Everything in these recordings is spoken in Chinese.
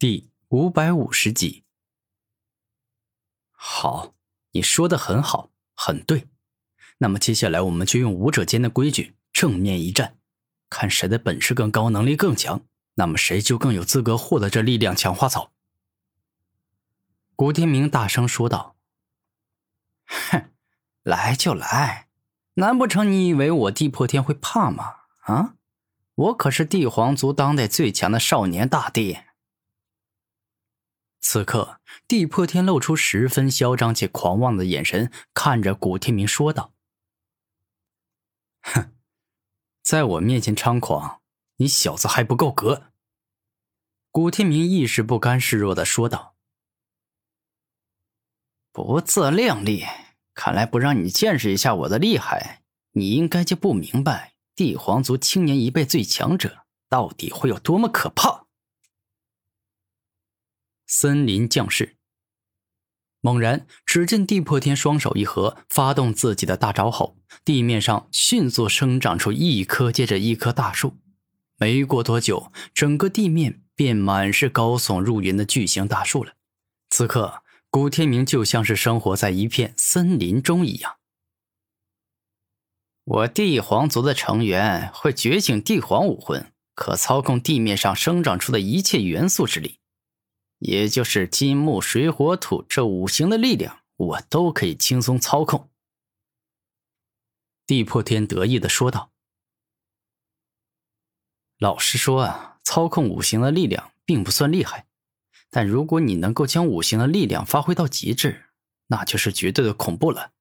第五百五十集。好，你说的很好，很对。那么接下来我们就用武者间的规矩正面一战，看谁的本事更高，能力更强，那么谁就更有资格获得这力量强化草。古天明大声说道：“哼，来就来，难不成你以为我地破天会怕吗？啊，我可是帝皇族当代最强的少年大帝。”此刻，地破天露出十分嚣张且狂妄的眼神，看着古天明说道：“哼，在我面前猖狂，你小子还不够格。”古天明一时不甘示弱的说道：“不自量力，看来不让你见识一下我的厉害，你应该就不明白帝皇族青年一辈最强者到底会有多么可怕。”森林将士。猛然，只见地破天双手一合，发动自己的大招后，地面上迅速生长出一棵接着一棵大树。没过多久，整个地面便满是高耸入云的巨型大树了。此刻，古天明就像是生活在一片森林中一样。我帝皇族的成员会觉醒帝皇武魂，可操控地面上生长出的一切元素之力。也就是金木水火土这五行的力量，我都可以轻松操控。”地破天得意的说道。“老实说啊，操控五行的力量并不算厉害，但如果你能够将五行的力量发挥到极致，那就是绝对的恐怖了。”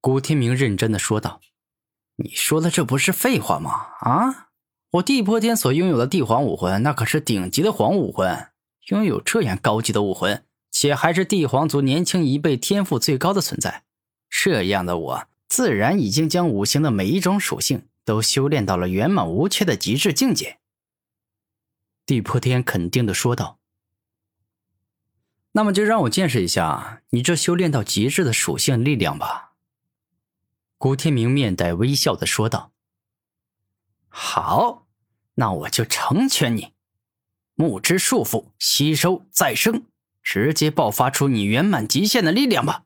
古天明认真的说道。“你说的这不是废话吗？啊，我地破天所拥有的帝皇武魂，那可是顶级的皇武魂。”拥有这样高级的武魂，且还是帝皇族年轻一辈天赋最高的存在，这样的我自然已经将五行的每一种属性都修炼到了圆满无缺的极致境界。地破天肯定的说道：“那么就让我见识一下你这修炼到极致的属性力量吧。”古天明面带微笑的说道：“好，那我就成全你。”木之束缚，吸收再生，直接爆发出你圆满极限的力量吧！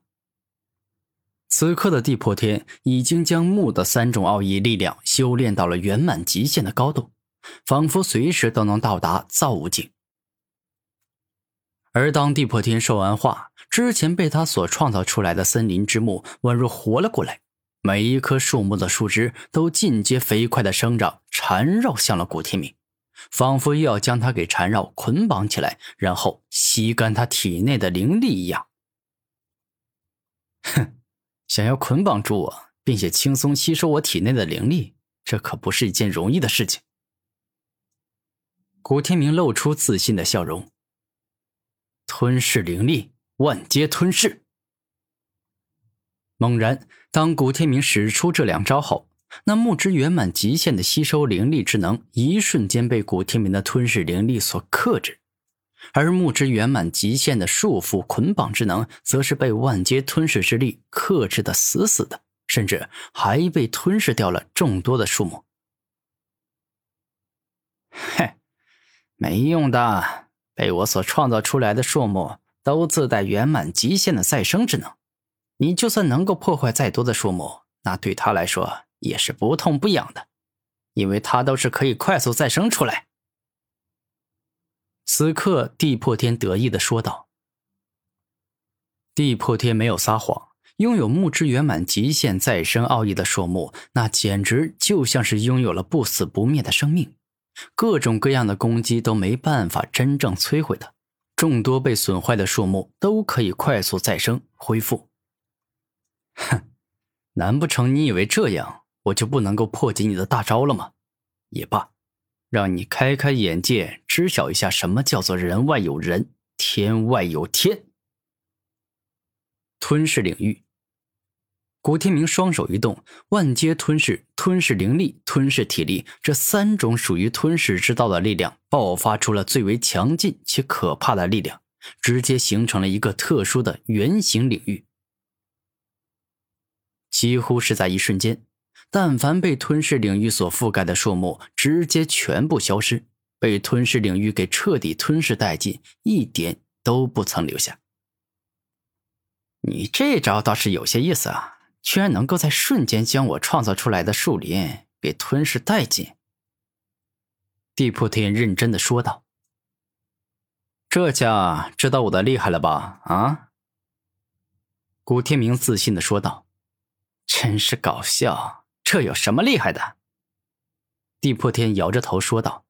此刻的地破天已经将木的三种奥义力量修炼到了圆满极限的高度，仿佛随时都能到达造物境。而当地破天说完话，之前被他所创造出来的森林之木宛若活了过来，每一棵树木的树枝都进阶飞快的生长，缠绕向了古天明。仿佛又要将他给缠绕、捆绑起来，然后吸干他体内的灵力一样。哼，想要捆绑住我，并且轻松吸收我体内的灵力，这可不是一件容易的事情。古天明露出自信的笑容。吞噬灵力，万阶吞噬。猛然，当古天明使出这两招后。那木之圆满极限的吸收灵力之能，一瞬间被古天明的吞噬灵力所克制；而木之圆满极限的束缚捆绑之能，则是被万阶吞噬之力克制的死死的，甚至还被吞噬掉了众多的树木。嘿，没用的！被我所创造出来的树木都自带圆满极限的再生之能，你就算能够破坏再多的树木，那对他来说……也是不痛不痒的，因为他都是可以快速再生出来。此刻，地破天得意的说道：“地破天没有撒谎，拥有木之圆满极限再生奥义的树木，那简直就像是拥有了不死不灭的生命，各种各样的攻击都没办法真正摧毁它。众多被损坏的树木都可以快速再生恢复。哼，难不成你以为这样？”我就不能够破解你的大招了吗？也罢，让你开开眼界，知晓一下什么叫做人外有人，天外有天。吞噬领域，古天明双手一动，万阶吞噬、吞噬灵力、吞噬体力这三种属于吞噬之道的力量，爆发出了最为强劲且可怕的力量，直接形成了一个特殊的圆形领域。几乎是在一瞬间。但凡被吞噬领域所覆盖的树木，直接全部消失，被吞噬领域给彻底吞噬殆尽，一点都不曾留下。你这招倒是有些意思啊，居然能够在瞬间将我创造出来的树林给吞噬殆尽。地铺天认真的说道：“这下知道我的厉害了吧？”啊！古天明自信的说道：“真是搞笑，这有什么厉害的？”地破天摇着头说道：“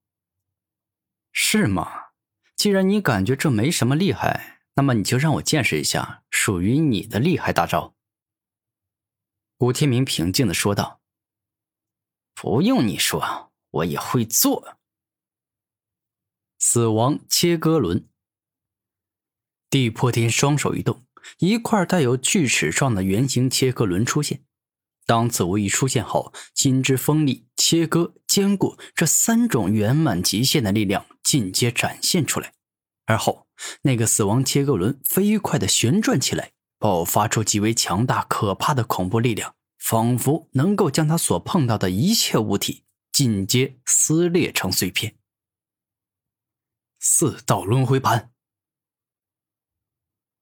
是吗？既然你感觉这没什么厉害，那么你就让我见识一下属于你的厉害大招。”古天明平静的说道：“不用你说，我也会做。”死亡切割轮。地破天双手一动，一块带有锯齿状的圆形切割轮出现。当此物一出现后，金枝锋利、切割、坚固这三种圆满极限的力量尽皆展现出来。而后，那个死亡切割轮飞快的旋转起来，爆发出极为强大、可怕的恐怖力量，仿佛能够将他所碰到的一切物体尽皆撕裂成碎片。四道轮回盘。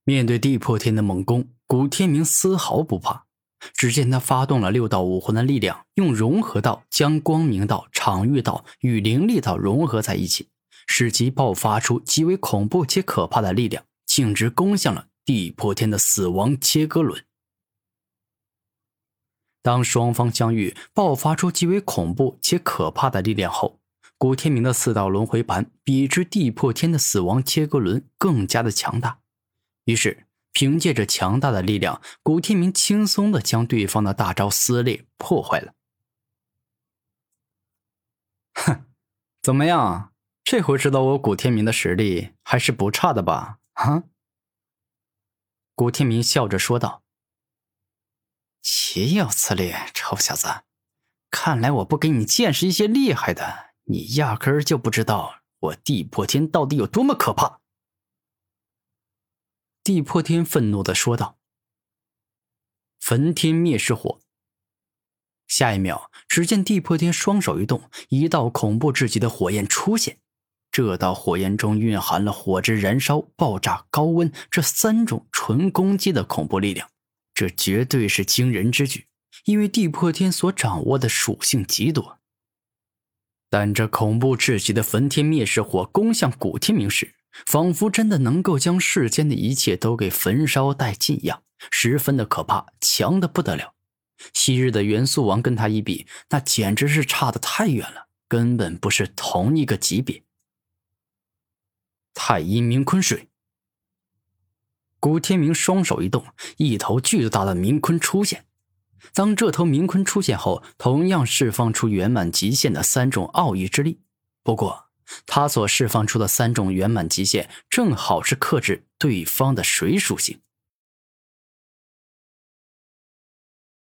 面对地破天的猛攻，古天明丝毫不怕。只见他发动了六道武魂的力量，用融合道将光明道、场域道与灵力道融合在一起，使其爆发出极为恐怖且可怕的力量，径直攻向了地破天的死亡切割轮。当双方相遇，爆发出极为恐怖且可怕的力量后，古天明的四道轮回盘比之地破天的死亡切割轮更加的强大，于是。凭借着强大的力量，古天明轻松的将对方的大招撕裂破坏了。哼，怎么样？这回知道我古天明的实力还是不差的吧？啊！古天明笑着说道：“岂有此理，臭小子！看来我不给你见识一些厉害的，你压根儿就不知道我地破天到底有多么可怕。”地破天愤怒的说道：“焚天灭世火。”下一秒，只见地破天双手一动，一道恐怖至极的火焰出现。这道火焰中蕴含了火之燃烧、爆炸、高温这三种纯攻击的恐怖力量。这绝对是惊人之举，因为地破天所掌握的属性极多。但这恐怖至极的焚天灭世火攻向古天明时，仿佛真的能够将世间的一切都给焚烧殆尽一样，十分的可怕，强的不得了。昔日的元素王跟他一比，那简直是差的太远了，根本不是同一个级别。太阴明坤水。古天明双手一动，一头巨大的明坤出现。当这头明坤出现后，同样释放出圆满极限的三种奥义之力。不过。他所释放出的三种圆满极限，正好是克制对方的水属性。